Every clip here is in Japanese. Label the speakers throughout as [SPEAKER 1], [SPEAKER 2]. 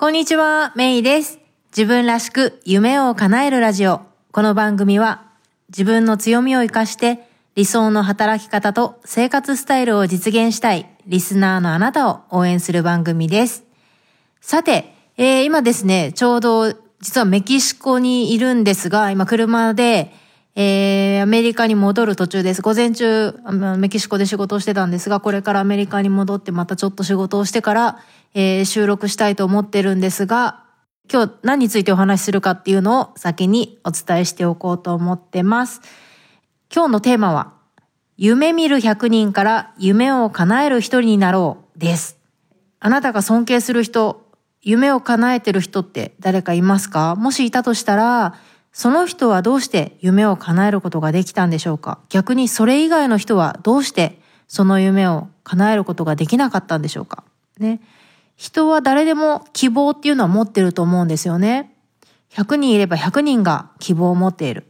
[SPEAKER 1] こんにちは、メイです。自分らしく夢を叶えるラジオ。この番組は自分の強みを活かして理想の働き方と生活スタイルを実現したいリスナーのあなたを応援する番組です。さて、えー今ですね、ちょうど実はメキシコにいるんですが、今車で、えーアメリカに戻る途中です。午前中、メキシコで仕事をしてたんですが、これからアメリカに戻ってまたちょっと仕事をしてから、えー収録したいと思ってるんですが、今日何についてお話しするかっていうのを先にお伝えしておこうと思ってます。今日のテーマは、夢見る100人から夢を叶える一人になろうです。あなたが尊敬する人、夢を叶えてる人って誰かいますか？もしいたとしたら、その人はどうして夢を叶えることができたんでしょうか？逆にそれ以外の人はどうしてその夢を叶えることができなかったんでしょうか？ね。人は誰でも希望っていうのは持ってると思うんですよね。100人いれば100人が希望を持っている。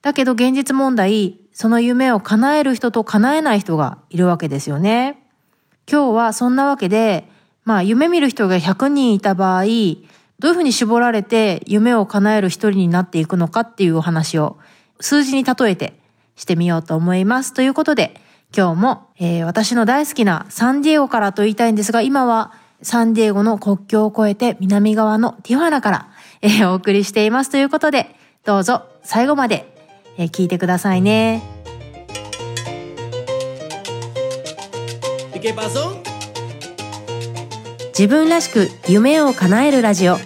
[SPEAKER 1] だけど現実問題、その夢を叶える人と叶えない人がいるわけですよね。今日はそんなわけで、まあ夢見る人が100人いた場合、どういうふうに絞られて夢を叶える一人になっていくのかっていうお話を数字に例えてしてみようと思います。ということで、今日も、えー私の大好きなサンディエゴからと言いたいんですが、今はサンディエゴの国境を越えて南側のティファナから、えーお送りしています。ということで、どうぞ最後まで、えー聞いてくださいね。自分らしく夢を叶えるラジオ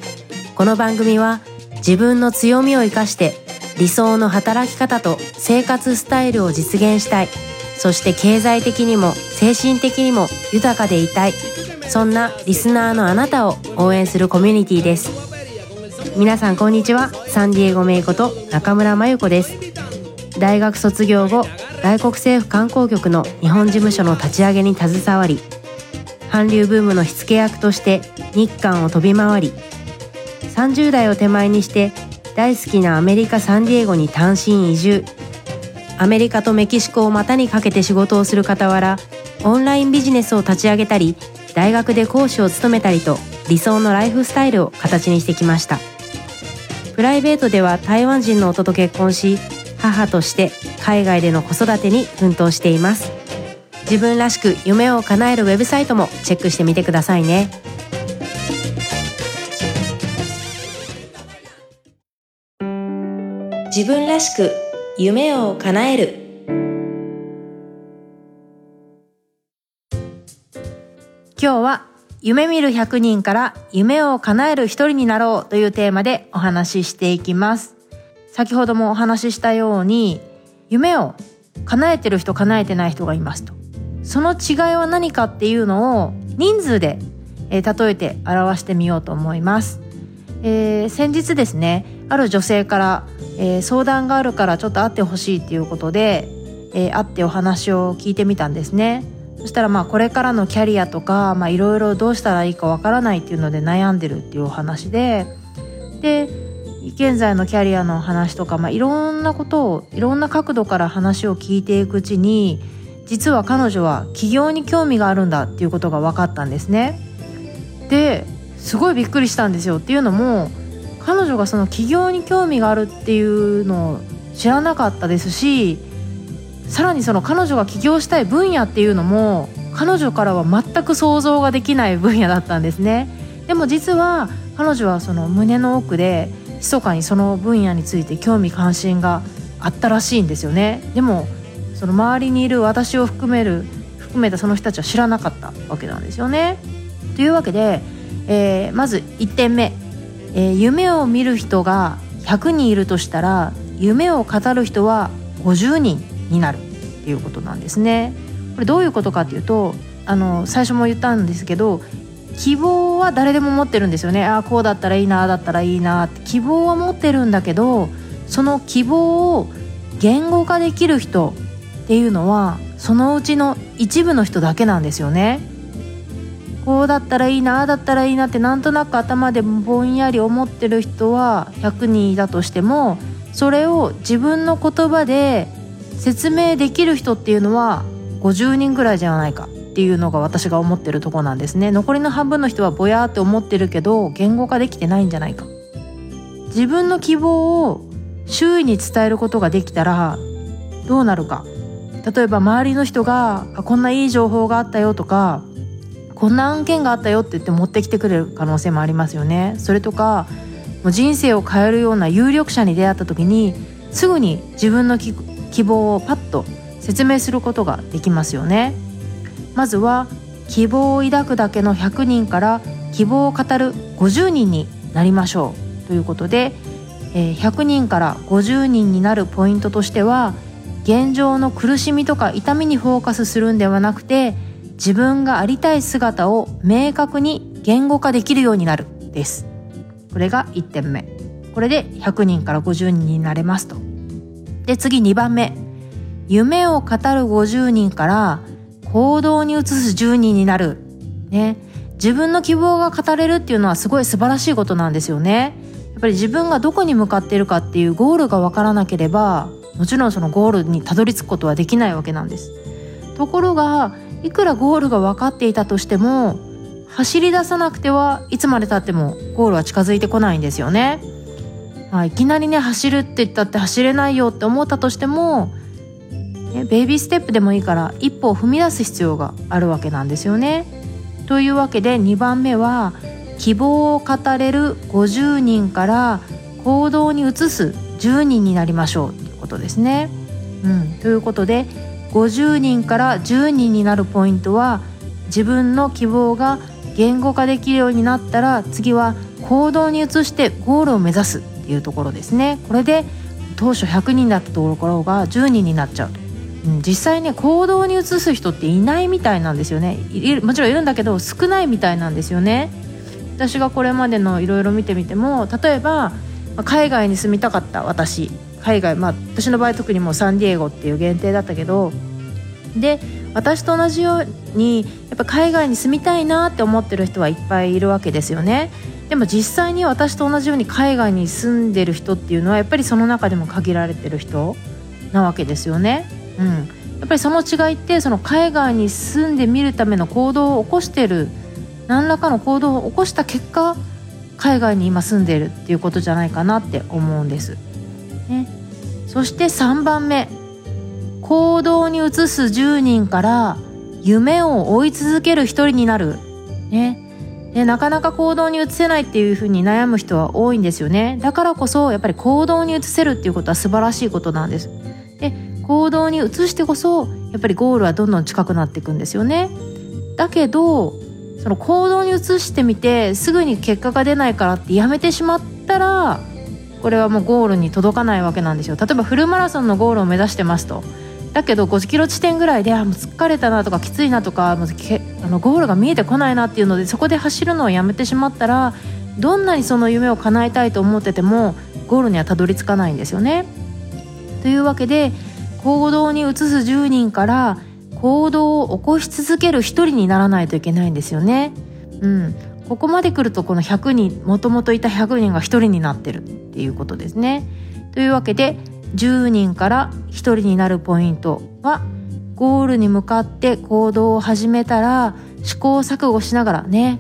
[SPEAKER 1] この番組は自分の強みを生かして理想の働き方と生活スタイルを実現したいそして経済的にも精神的にも豊かでいたいそんなリスナーのあなたを応援するコミュニティです。皆さんこんにちは。サンディエゴメイこと中村真由子です。大学卒業後外国政府観光局の日本事務所の立ち上げに携わり韓流ブームの火付け役として日韓を飛び回り30代を手前にして大好きなアメリカ・サンディエゴに単身移住。アメリカとメキシコを股にかけて仕事をする傍らオンラインビジネスを立ち上げたり大学で講師を務めたりと理想のライフスタイルを形にしてきました。プライベートでは台湾人の夫と結婚し母として海外での子育てに奮闘しています。自分らしく夢を叶えるウェブサイトもチェックしてみてくださいね。自分らしく夢を叶える今日は夢見る100人から夢を叶える一人になろうというテーマでお話ししていきます。先ほどもお話ししたように夢を叶えてる人叶えてない人がいますと。その違いは何かっていうのを人数で、えー例えて表してみようと思います、えー先日ですねある女性から、えー相談があるからちょっと会ってほしいっていうことで、えー会ってお話を聞いてみたんですね。そしたらまあこれからのキャリアとかいろいろどうしたらいいかわからないっていうので悩んでるっていうお話でで現在のキャリアの話とか、ま、いろんなことをいろんな角度から話を聞いていくうちに実は彼女は起業に興味があるんだっていうことが分かったんですね。ですごいびっくりしたんですよっていうのも彼女がその起業に興味があるっていうのを知らなかったですしさらにその彼女が起業したい分野っていうのも彼女からは全く想像ができない分野だったんですね。でも実は彼女はその胸の奥で密かにその分野について興味関心があったらしいんですよね。でもその周りにいる私を含める含めたその人たちは知らなかったわけなんですよね。というわけで、えーまず1点目、えー夢を見る人が100人いるとしたら夢を語る人は50人になるっていうことなんですね。これどういうことかっていうとあの最初も言ったんですけど希望は誰でも持ってるんですよねああこうだったらいいなだったらいいなって希望は持ってるんだけどその希望を言語化できる人っていうのはそのうちの一部の人だけなんですよね。こうだったらいいなあだったらいいなってなんとなく頭でぼんやり思ってる人は100人いたとしてもそれを自分の言葉で説明できる人っていうのは50人ぐらいじゃないかっていうのが私が思ってるとこなんですね。残りの半分の人はぼやーって思ってるけど言語化できてないんじゃないか。自分の希望を周囲に伝えることができたらどうなるか。例えば周りの人が「こんないい情報があったよ」とか「こんな案件があったよ」って言って持ってきてくれる可能性もありますよね。それとかもう人生を変えるような有力者に出会った時にすぐに自分の希望をパッと説明することができますよね。まずは希望を抱くだけの100人から希望を語る50人になりましょう。ということで、100人から50人になるポイントとしては現状の苦しみとか痛みにフォーカスするんではなくて自分がありたい姿を明確に言語化できるようになるです。これが1点目。これで100人から50人になれますと。で次2番目。夢を語る50人から行動に移す10人になる。ね。自分の希望が語れるっていうのはすごい素晴らしいことなんですよね。やっぱり自分がどこに向かっているかっていうゴールがわからなければもちろんそのゴールにたどり着くことはできないわけなんです。ところがいくらゴールが分かっていたとしても走り出さなくてはいつまでたってもゴールは近づいてこないんですよね、まあ、いきなりね走るって言ったって走れないよって思ったとしても、ね、ベイビーステップでもいいから一歩を踏み出す必要があるわけなんですよね。というわけで2番目は希望を語れる50人から行動に移す10人になりましょう。ということですね。うん、ということで50人から10人になるポイントは自分の希望が言語化できるようになったら次は行動に移してゴールを目指す。っていうところですね。これで当初100人だったところが10人になっちゃう。と。うん、実際ね行動に移す人っていないみたいなんですよね。もちろんいるんだけど少ないみたいなんですよね。私がこれまでのいろいろ見てみても例えば海外に住みたかった私。海外まあ私の場合特にもうサンディエゴっていう限定だったけど。で私と同じようにやっぱ海外に住みたいなって思ってる人はいっぱいいるわけですよね。でも実際に私と同じように海外に住んでる人っていうのはやっぱりその中でも限られてる人なわけですよね。うん、やっぱりその違いってその海外に住んでみるための行動を起こしてる何らかの行動を起こした結果海外に今住んでるっていうことじゃないかなって思うんです。ね、そして3番目。行動に移す10人から夢を追い続ける1人になる、ね、でなかなか行動に移せないっていうふうに悩む人は多いんですよね。だからこそやっぱり行動に移せるっていうことは素晴らしいことなんです。で行動に移してこそやっぱりゴールはどんどん近くなっていくんですよね。だけどその行動に移してみてすぐに結果が出ないからってやめてしまったらこれはもうゴールに届かないわけなんですよ。例えばフルマラソンのゴールを目指してますと。だけど5キロ地点ぐらいであもう疲れたなとかきついなとかもうけあのゴールが見えてこないなっていうのでそこで走るのをやめてしまったらどんなにその夢を叶えたいと思っててもゴールにはたどり着かないんですよね。というわけで行動に移す10人から行動を起こし続ける1人にならないといけないんですよね。うん、ここまで来るとこの100人もともといた100人が1人になってるっていうことですね。というわけで10人から1人になるポイントはゴールに向かって行動を始めたら試行錯誤しながらね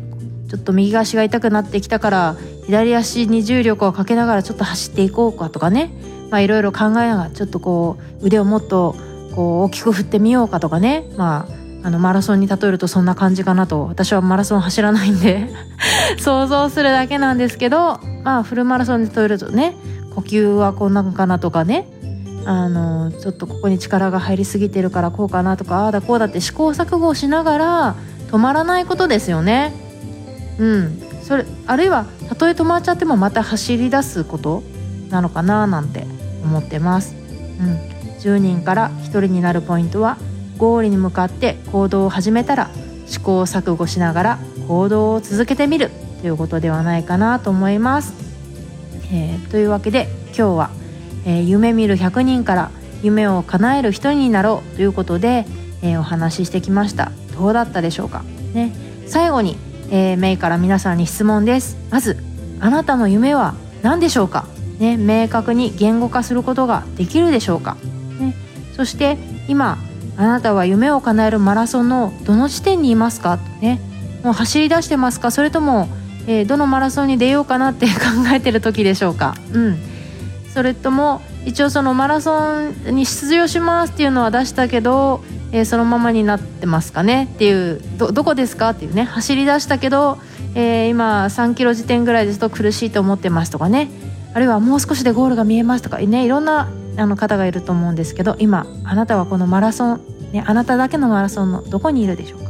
[SPEAKER 1] ちょっと右足が痛くなってきたから左足に重力をかけながらちょっと走っていこうかとかねまあいろいろ考えながらちょっとこう腕をもっとこう大きく振ってみようかとかねまああのマラソンに例えるとそんな感じかなと。私はマラソン走らないんで 想像するだけなんですけどまあフルマラソンで例えるとね呼吸はこんなんかなとかねあのちょっとここに力が入りすぎてるからこうかなとかああだこうだって試行錯誤をしながら止まらないことですよね。うんそれあるいはたとえ止まっちゃってもまた走り出すことなのかななんて思ってます。うん、10人から1人になるポイントはゴールに向かって行動を始めたら試行錯誤しながら行動を続けてみるということではないかなと思います。えー、というわけで今日は、えー、夢見る100人から夢を叶える人になろうということで、えー、お話ししてきました。どうだったでしょうか、ね、最後に、えー、メイから皆さんに質問です。まずあなたの夢は何でしょうか、ね、明確に言語化することができるでしょうか、ね、そして今あなたは夢を叶えるマラソンのどの地点にいますか？ね。もう走り出してますか？それとも、えー、どのマラソンに出ようかなって考えてる時でしょうか？うん。それとも一応そのマラソンに出場しますっていうのは出したけど、えー、そのままになってますかね？っていうどこですか？っていうね走り出したけど、えー、今3キロ時点ぐらいですと苦しいと思ってますとかね。あるいはもう少しでゴールが見えますとかねいろんなあの方がいると思うんですけど今あなたはこのマラソン、ね、あなただけのマラソンのどこにいるでしょうか？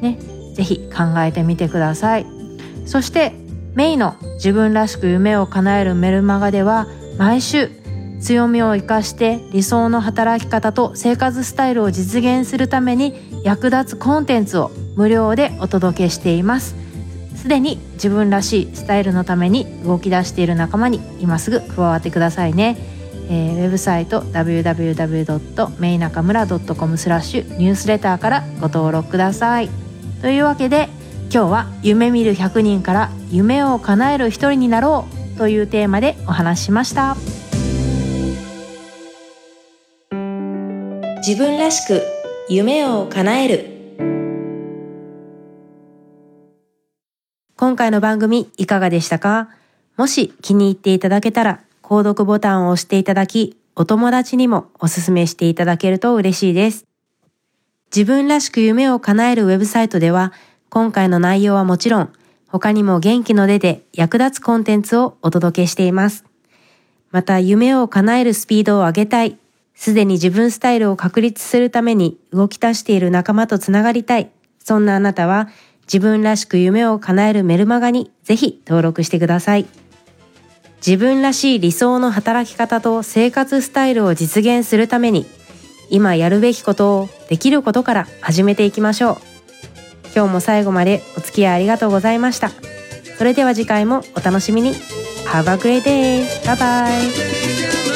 [SPEAKER 1] ね是非考えてみてください。そしてメイの自分らしく夢を叶えるメルマガでは毎週強みを生かして理想の働き方と生活スタイルを実現するために役立つコンテンツを無料でお届けしています。すでに自分らしいスタイルのために動き出している仲間に今すぐ加わってくださいね。えー、ウェブサイト www.meinakaMura.com スラッシュニュースレターからご登録ください。というわけで今日は夢見る100人から夢を叶える一人になろう。というテーマでお話ししました。自分らしく夢を叶える今回の番組いかがでしたか？もし気に入っていただけたら購読ボタンを押していただき、お友達にもおすすめしていただけると嬉しいです。自分らしく夢を叶えるウェブサイトでは、今回の内容はもちろん、他にも元気の出で役立つコンテンツをお届けしています。また、夢を叶えるスピードを上げたい、すでに自分スタイルを確立するために動き出している仲間とつながりたい、そんなあなたは、自分らしく夢を叶えるメルマガにぜひ登録してください。自分らしい理想の働き方と生活スタイルを実現するために今やるべきことをできることから始めていきましょう今日も最後までお付き合いありがとうございましたそれでは次回もお楽しみに Have a great day! Bye bye!